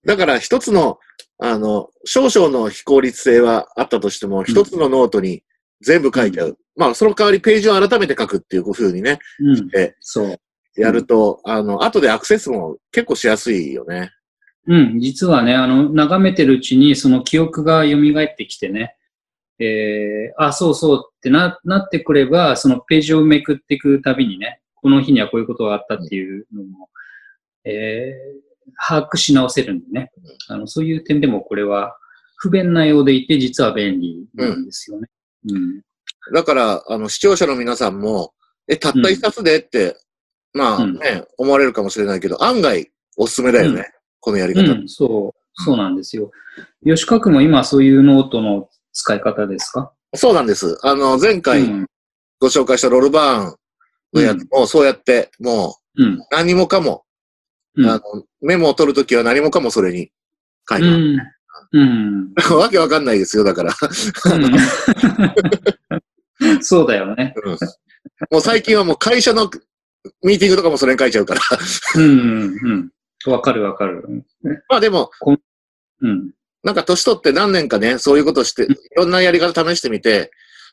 S1: だから、一つの、あの、少々の非効率性はあったとしても、一つのノートに全部書いちゃう。まあ、その代わりページを改めて書くっていう風にね、
S2: う。うん
S1: え、
S2: そう。
S1: やると、あの、後でアクセスも結構しやすいよね。
S2: うん、実はね、あの、眺めてるうちに、その記憶が蘇ってきてね、えー、あ、そうそうってな、なってくれば、そのページをめくっていくたびにね、この日にはこういうことがあったっていうのも、えー、把握し直せるんでね、あの、そういう点でもこれは不便なようでいて、実は便利なんですよね。うん。
S1: だから、あの、視聴者の皆さんも、え、たった一冊でって、まあ
S2: うん
S1: ね、思われるかもしれないけど、案外おすすめだよね。
S2: うん
S1: このやり方。
S2: うん、そう、そうなんですよ。吉川君も今そういうノートの使い方ですか？
S1: そうなんです。あの、前回
S2: うん。
S1: ご紹介したロルバーンも、そうやって、も
S2: う
S1: 何もかも、
S2: うん
S1: あの、メモを取るときは何もかもそれに書いてある。
S2: うん。うん。
S1: わけわかんないですよ、だから。
S2: うん そうだよね。
S1: うんもう最近はもう会社のミーティングとかもそれに書いちゃうから。
S2: うん。うん。わかるわかる。
S1: まあでも、
S2: うん。
S1: なんか年取って何年かね、そういうことして、いろんなやり方試してみて、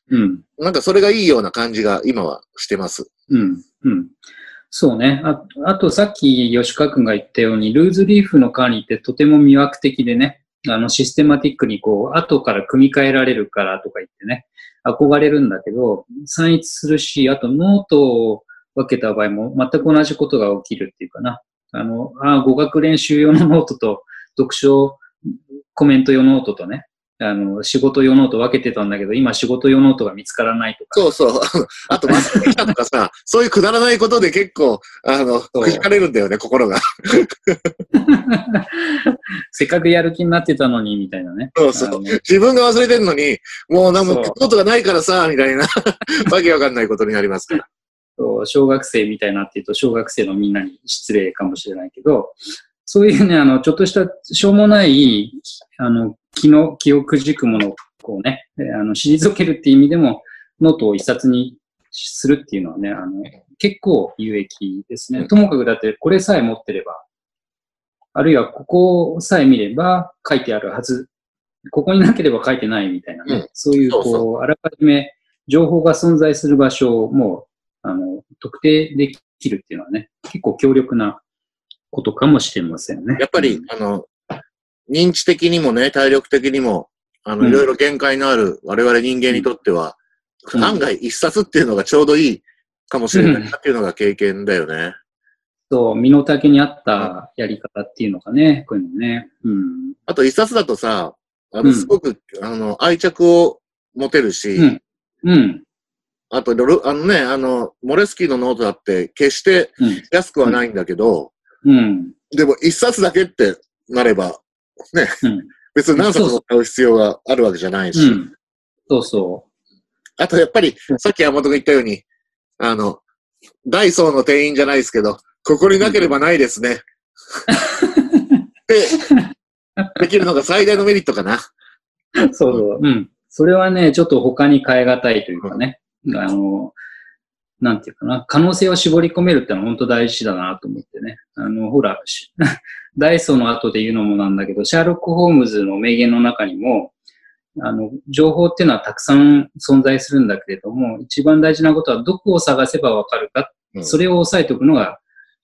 S2: うん。
S1: なんかそれがいいような感じが今はしてます。
S2: うん。うん。そうね。ああと、さっき吉川君が言ったように、ルーズリーフの管理ってとても魅惑的でね、あの、システマティックにこう、後から組み替えられるからとか言ってね、憧れるんだけど、散逸するし、あとノートを分けた場合も全く同じことが起きるっていうかな。あの、あ語学練習用のノートと読書コメント用ノートとね、あの、仕事用ノート分けてたんだけど、今仕事用ノートが見つからないとか。
S1: そうそう。あと、忘れてきたとかさ、そういうくだらないことで結構、あの、くじかれるんだよね、心が。
S2: せっかくやる気になってたのに、みたいなね。
S1: そうそう。自分が忘れてんのに、もうなん
S2: そう
S1: かことがないからさ、みたいな、わけわかんないことになりますから。
S2: そう小学生みたいなっていうと、小学生のみんなに失礼かもしれないけど、そういうね、あの、ちょっとしたしょうもない、あの、気の、記憶軸ものをこうね、えあの、退けるっていう意味でも、ノートを一冊にするっていうのはね、あの、結構有益ですね。ともかくだって、これさえ持ってれば、あるいはここさえ見れば書いてあるはず、ここになければ書いてないみたいなね、
S1: うん
S2: そういう、
S1: そうそ
S2: こう、あらかじめ情報が存在する場所をもう、あの、特定できるっていうのはね、結構強力なことかもしれませんね。
S1: やっぱり、あの、認知的にもね、体力的にも、あの、
S2: うん
S1: いろいろ限界のある我々人間にとっては、
S2: うん
S1: 案外一冊っていうのがちょうどいいかもしれないなっていうのが経験だよね。
S2: そう、身の丈に合ったやり方っていうのがね、こういうのね。うん。
S1: あと一冊だとさ、あの、
S2: うん
S1: すごく、あの、愛着を持てるし、
S2: うん。うん。
S1: あとあのね、あの、モレスキンのノートだって決して
S2: うん。
S1: 安くはないんだけど、
S2: うん。
S1: でも一冊だけってなれば、ね、
S2: うん。
S1: 別に何冊も買う必要があるわけじゃないし、
S2: うん。そうそ
S1: あとやっぱり
S2: うん、
S1: さっき山本が言ったように、あの、ダイソーの店員じゃないですけど、ここになければないですね。で、できるのが最大のメリットかな。
S2: う。そうそう。うん。それはね、ちょっと他に変え難いというかね。あの、なんていうかな。可能性を絞り込めるってのは本当大事だなと思ってね。あの、ほら、し ダイソーの後で言うのもなんだけど、シャーロック・ホームズの名言の中にも、あの、情報っていうのはたくさん存在するんだけれども、一番大事なことはどこを探せばわかるか、
S1: うん
S2: それを押さえておくのが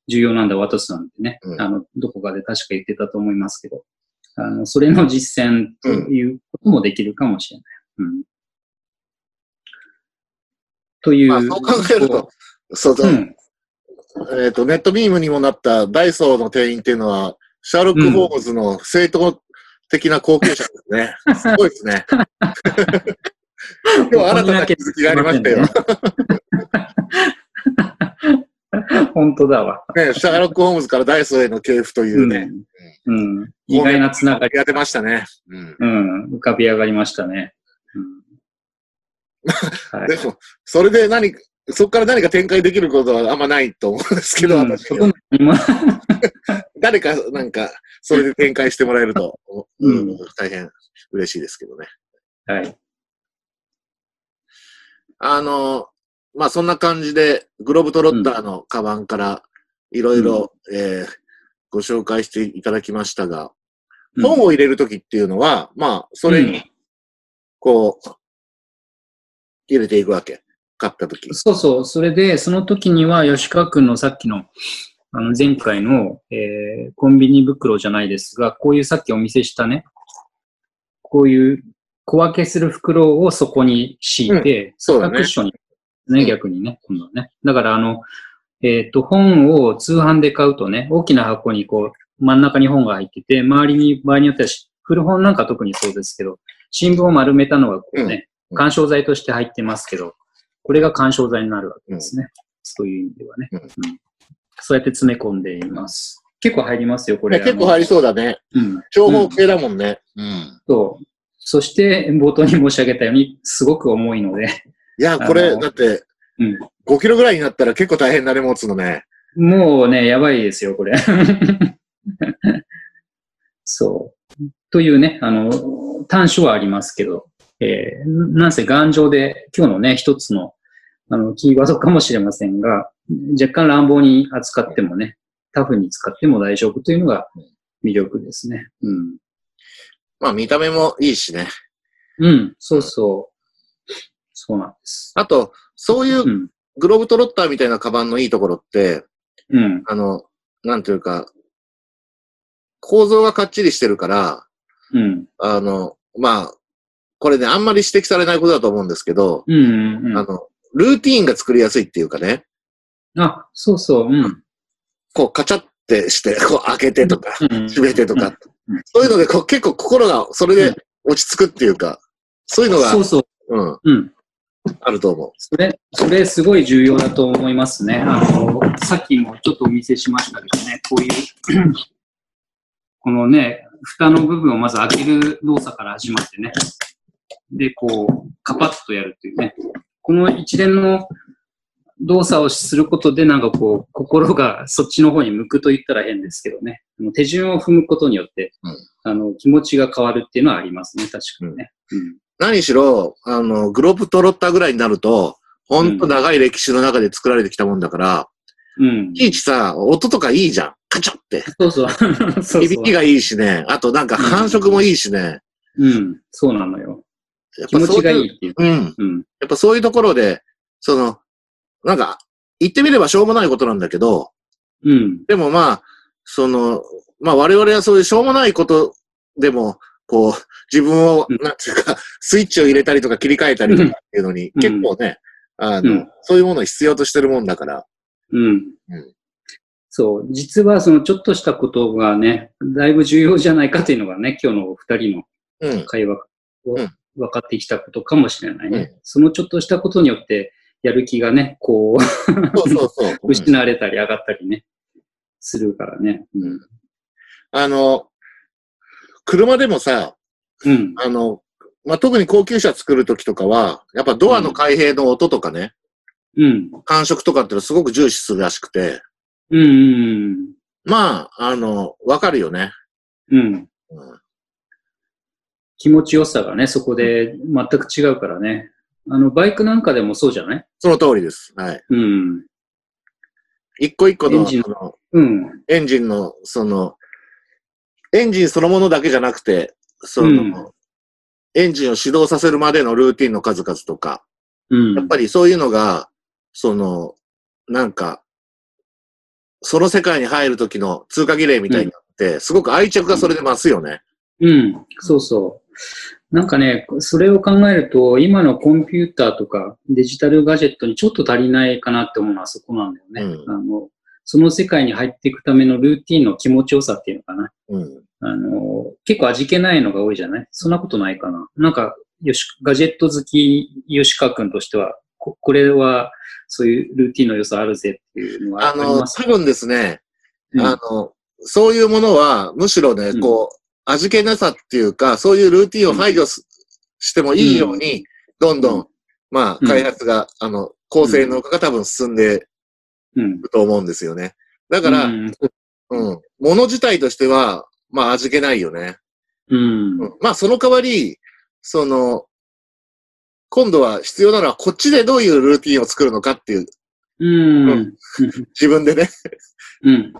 S2: 重要なんだ、ワトソンってね、
S1: うん
S2: あの、どこかで確か言ってたと思いますけど、あの、それの実践ということもできるかもしれない。うん。という。
S1: まあ、そう考えると、そうだ、
S2: うん。
S1: えっ、と、ネットビームにもなったダイソーの店員っていうのは、シャーロック・ホームズの正当的な後継者ですね。すごいですね。今日新たな気づきがありましたよ。
S2: 本当だわ。
S1: ね、シャーロック・ホームズからダイソーへの系譜というね、
S2: うん。うん。意外なつながり。
S1: やってましたね。うん。
S2: うん。浮かび上がりましたね。うん。はい。
S1: でも、それで何、そこから何か展開できることはあんまないと思うんですけど、
S2: うん。
S1: 私 誰か、なんか、それで展開してもらえると、
S2: うん。
S1: うん、大変嬉しいですけどね。
S2: はい。
S1: あの、まあ、そんな感じで、グローブトロッターのカバンから、いろいろ、えーご紹介していただきましたが、
S2: うん。
S1: 本を入れるときっていうのは、まあ、それに、こう、入れていくわけ。買ったとき。
S2: そうそう。それで、その時には、吉川くんのさっきの、あの、前回の、えーコンビニ袋じゃないですが、こういうさっきお見せしたね、こういう小分けする袋をそこに敷いて、
S1: そうだね
S2: クッションに、ね、
S1: うん
S2: 逆にね、今度はね。だから、あの、えっ、と、本を通販で買うとね、大きな箱にこう、真ん中に本が入ってて、周りに、場合によってはし、古本なんか特にそうですけど、新聞を丸めたのがこうね、
S1: うん
S2: 干渉剤として入ってますけど、これが干渉剤になるわけですね。そういう意味ではね、
S1: うん
S2: うんそうやって詰め込んでいます。結構入りますよ、これ。
S1: ね結構入りそうだね。
S2: うん。
S1: 長方形だもんね。うん。
S2: そう。そして、冒頭に申し上げたように、すごく重いので、
S1: いや、これ、だって、
S2: うん。
S1: 5キロぐらいになったら結構大変なね、持つのね。
S2: もうね、やばいですよ、これ。そう。というね、あの、短所はありますけど、えーなんせ頑丈で、今日のね、一つの、あの、キーワードかもしれませんが、若干乱暴に扱ってもね、タフに使っても大丈夫というのが魅力ですね。うん。
S1: まあ見た目もいいしね。
S2: うん、そうそう。そうなんです。
S1: あと、そういううんグローブトロッターみたいなカバンのいいところって、
S2: うん。
S1: あの、なんていうか、構造がかっちりしてるから、
S2: うん。
S1: あの、まあ、これね、あんまり指摘されないことだと思うんですけど、
S2: うん。うん。うん
S1: あの、ルーティーンが作りやすいっていうかね、
S2: あ、そうそう。うん。
S1: こうカチャってして、こう開けてとか、
S2: うん
S1: 閉めてとか、
S2: うん
S1: そういうのでこう結構心がそれで落ち着くっていうか、そういうのが、
S2: そうそう。
S1: うん、
S2: うん。
S1: あると思
S2: それ、それすごい重要だと思いますね。あの、さっきもちょっとお見せしましたけどね、こういう、このね、蓋の部分をまず開ける動作から始まってね。で、こう、カパッとやるっていうね。この一連の動作をすることで、なんかこう、心がそっちの方に向くと言ったら変ですけどね。手順を踏むことによって、
S1: うん
S2: あの、気持ちが変わるっていうのはありますね、確かにね。うん。
S1: 何しろ、あの、グローブトロッターぐらいになると、ほんと長い歴史の中で作られてきたもんだから、
S2: うん
S1: い。ちいちさ、音とかいいじゃん。カチャって。
S2: そうそう。そうそう
S1: 響きがいいしね。あとなんか繁殖もいいしね。
S2: うん、そうなのよ。
S1: やっ
S2: 気持ちがい
S1: そう
S2: いっていう。
S1: うん。
S2: うん。
S1: やっぱそういうところで、その、なんか、言ってみればしょうもないことなんだけど、
S2: うん。
S1: でもまあ、その、まあ我々はそういうしょうもないことでも、こう、自分を、
S2: うん
S1: なんていうか、スイッチを入れたりとか切り替えたりとかっていうのに、
S2: うん
S1: 結構ね、あの、
S2: うん
S1: そういうものを必要としてるもんだから、
S2: うん。
S1: うん
S2: そう。実はそのちょっとしたことがね、だいぶ重要じゃないかというのがね、今日のお二人の
S1: うん。
S2: 会話を
S1: うん
S2: 分かってきたことかもしれないね。
S1: うん
S2: そのちょっとしたことによって、やる気がね、こう、
S1: そうそうそう。うん
S2: 失われたり上がったりね、するからね。うん。
S1: あの、車でもさ、
S2: うん。
S1: あの、まあ、特に高級車作るときとかは、やっぱドアの開閉の音とかね、
S2: うん。
S1: 感触とかってのすごく重視するらしくて、
S2: うん。うん。
S1: まあ、あの、わかるよね。
S2: うん。
S1: うん
S2: 気持ちよさがね、そこで全く違うからね。あの、バイクなんかでもそうじゃない？
S1: その通りです。はい。
S2: うん。
S1: 一個一個の
S2: エンジン
S1: その
S2: うん。
S1: エンジンの、その、エンジンそのものだけじゃなくて、その、
S2: うん
S1: エンジンを始動させるまでのルーティンの数々とか、
S2: うん。
S1: やっぱりそういうのが、その、なんか、その世界に入る時の通過儀礼みたいになって、すごく愛着がそれで増すよね。
S2: うん、そうそう。なんかね、それを考えると、今のコンピューターとかデジタルガジェットにちょっと足りないかなって思うのはそこなんだよね。
S1: うん
S2: あのその世界に入っていくためのルーティンの気持ちよさっていうのかな。
S1: うん。
S2: あの、結構味気ないのが多いじゃない？そんなことないかな。なんか、よし、ガジェット好き、吉川君としては、ここれは、そういうルーティンの良さあるぜっていうのは
S1: あの、
S2: あります
S1: 多分ですね、
S2: うん
S1: あの、そういうものは、むしろね、
S2: うん
S1: こう、味気なさっていうか、そういうルーティンを排除すしてもいいように、どんどん、まあ、
S2: うん
S1: 開発が、あの、高性能化が多分進んで
S2: うん。
S1: いくと思うんですよね。だから、うん、
S2: うん。
S1: もの自体としては、まあ、味気ないよね。
S2: うん。
S1: うんまあ、その代わり、その、今度は必要なのは、こっちでどういうルーティンを作るのかっていう、
S2: うん。
S1: 自分でね、
S2: うん。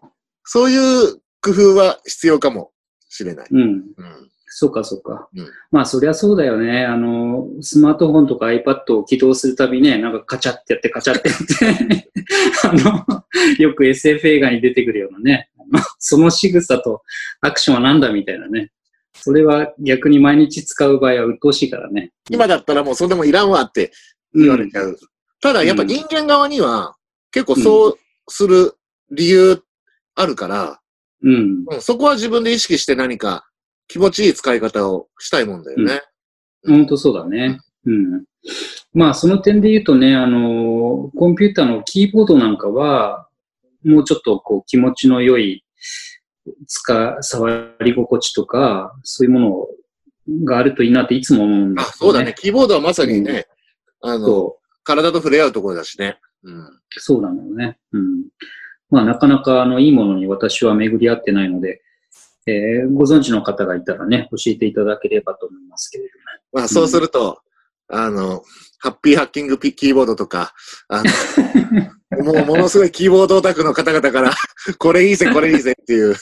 S1: そういう工夫は必要かもしれない。
S2: うん。
S1: うん
S2: そうか、そうか。
S1: うん
S2: まあ、そりゃそうだよね。あの、スマートフォンとか iPad を起動するたびね、なんかカチャってやって、カチャってやって、あの、よく SF 映画に出てくるようなね、その仕草とアクションはなんだみたいなね。それは逆に毎日使う場合は鬱陶しいからね。
S1: 今だったらもうそんなもんいらんわって言われちゃう。ただやっぱ人間側には結構そうする理由あるから、
S2: うん。
S1: うんそこは自分で意識して何か気持ちいい使い方をしたいもんだよね。
S2: 本当そうだね。うん。まあ、その点で言うとね、あの、コンピューターのキーボードなんかは、もうちょっとこう気持ちの良い、使、触り心地とか、そういうものがあるといいなっていつも思うんだ
S1: あ
S2: よ、
S1: そうだね。。キーボードはまさにね、あの、
S2: そう。
S1: 体と触れ合うところだしね。うん。
S2: そうなのよね。うん。まあ、なかなか、あの、いいものに私は巡り合ってないので、えーご存知の方がいたらね、教えていただければと思いますけれど
S1: まあそうすると、あの、ハッピーハッキングピキーボードとか、あの、もうものすごいキーボードオタクの方々から、これいいぜ、これいいぜっていう。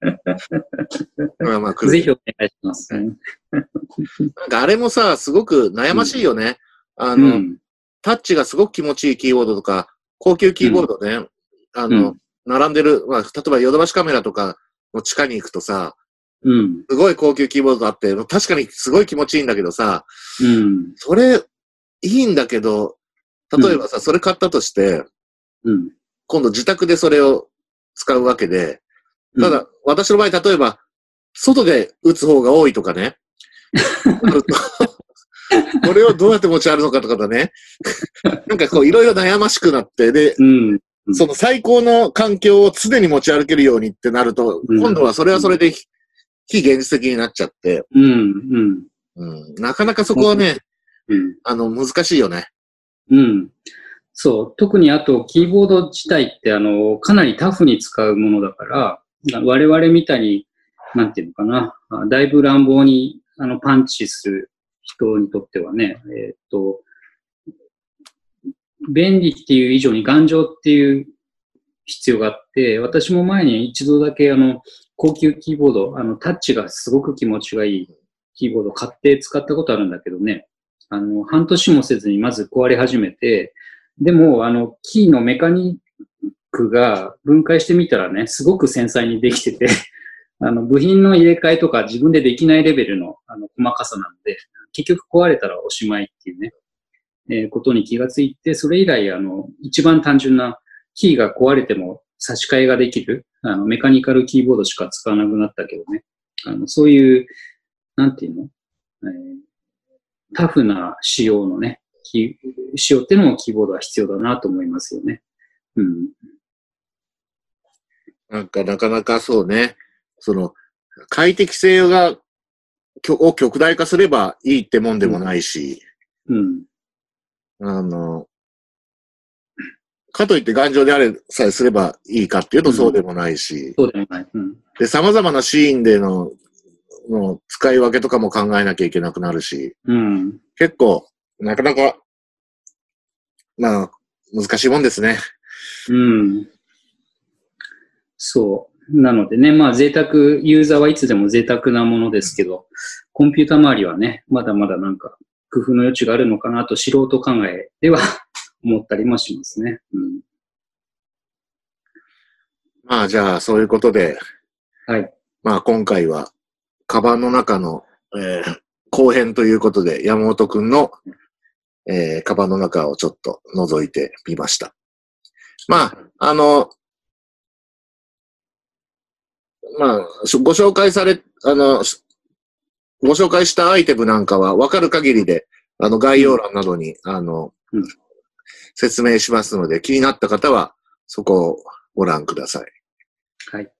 S1: まあまあ
S2: ぜひお願いします。うん
S1: なんかあれもさ、すごく悩ましいよね。あの、
S2: うん。
S1: タッチがすごく気持ちいいキーボードとか、高級キーボードね、あ
S2: う
S1: の、
S2: ん
S1: 並んでる、まあ、例えばヨドバシカメラとかの地下に行くとさ、
S2: うん。
S1: すごい高級キーボードあって、確かにすごい気持ちいいんだけどさ、
S2: うん。
S1: それ、いいんだけど、例えばさ、それ買ったとして、
S2: うん。
S1: 今度自宅でそれを使うわけで、ただ、私の場合、例えば、外で打つ方が多いとかね。これをどうやって持ち歩くのかとかだね。なんかこう、いろいろ悩ましくなって、で、
S2: うん。うん
S1: その最高の環境を常に持ち歩けるようにってなると、
S2: うん
S1: 今度はそれはそれで非非現実的になっちゃって、
S2: うん。うん。
S1: うん、なかなかそこはね、
S2: うん。
S1: あの、難しいよね。
S2: うん。そう。特にあと、キーボード自体って、あの、かなりタフに使うものだから、我々みたいに、なんていうのかな、あだいぶ乱暴に、あの、パンチする人にとってはね、えーっと、便利っていう以上に頑丈っていう必要があって、私も前に一度だけ、あの、高級キーボード、あの、タッチがすごく気持ちがいいキーボード買って使ったことあるんだけどね、あの、半年もせずにまず壊れ始めて、でも、あの、キーのメカニックが分解してみたらね、すごく繊細にできてて、あの、部品の入れ替えとか自分でできないレベルのあの細かさなので、結局壊れたらおしまいっていうね、えーことに気がついて、それ以来、あの、一番単純なキーが壊れても差し替えができる、あの、メカニカルキーボードしか使わなくなったけどね、あの、そういう、なんていうの、えータフな仕様のね、キー仕様ってのもキーボードは必要だなと思いますよね。うん。
S1: なんかなかなかそうね、その、快適性が、を極大化すればいいってもんでもないし、
S2: うん。
S1: あの、かといって頑丈であれさえすればいいかっていうとそうでもないし、
S2: そうでもない。うん。
S1: で、様々なシーンでの、の使い分けとかも考えなきゃいけなくなるし、
S2: うん。
S1: 結構、なかなか、まあ、難しいもんですね。
S2: うん。そう。なのでね、まあ贅沢、ユーザーはいつでも贅沢なものですけど、コンピュータ周りはね、まだまだなんか工夫の余地があるのかなと素人考えでは 思ったりもしますね。うん、
S1: まあじゃあ、そういうことで、
S2: はい。
S1: まあ今回は、カバンの中の、えー後編ということで、山本くんの、えーカバンの中をちょっと覗いてみました。まあ、あの、まあ、しご紹介され、あの、しご紹介したアイテムなんかは分かる限りで、あの、概要欄などに、あの、
S2: うん
S1: 説明しますので、気になった方は、そこをご覧ください。
S2: はい。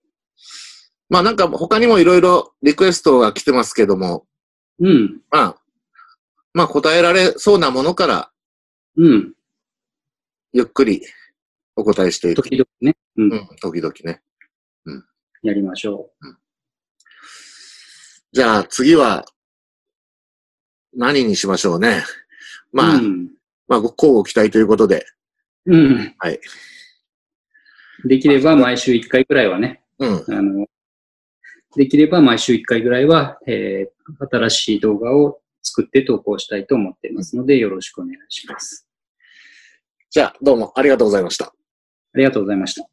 S1: まあなんか他にもいろいろリクエストが来てますけども、
S2: うん。
S1: まあ、まあ答えられそうなものから
S2: うん。
S1: ゆっくりお答えしていく。
S2: 時々ね。う。
S1: うんん、時々ね。
S2: やりましょ
S1: じゃあ次は何にしましょうね。
S2: う。
S1: まあ、
S2: うん。
S1: まあ、交互期待ということで。
S2: うん。
S1: はい。
S2: できれば毎週1回ぐらいはね、
S1: うん。
S2: あの、できれば毎週1回ぐらいは、えー新しい動画を作って投稿したいと思っていますので、よろしくお願いします。
S1: じゃあ、どうもありがとうございました。
S2: ありがとうございました。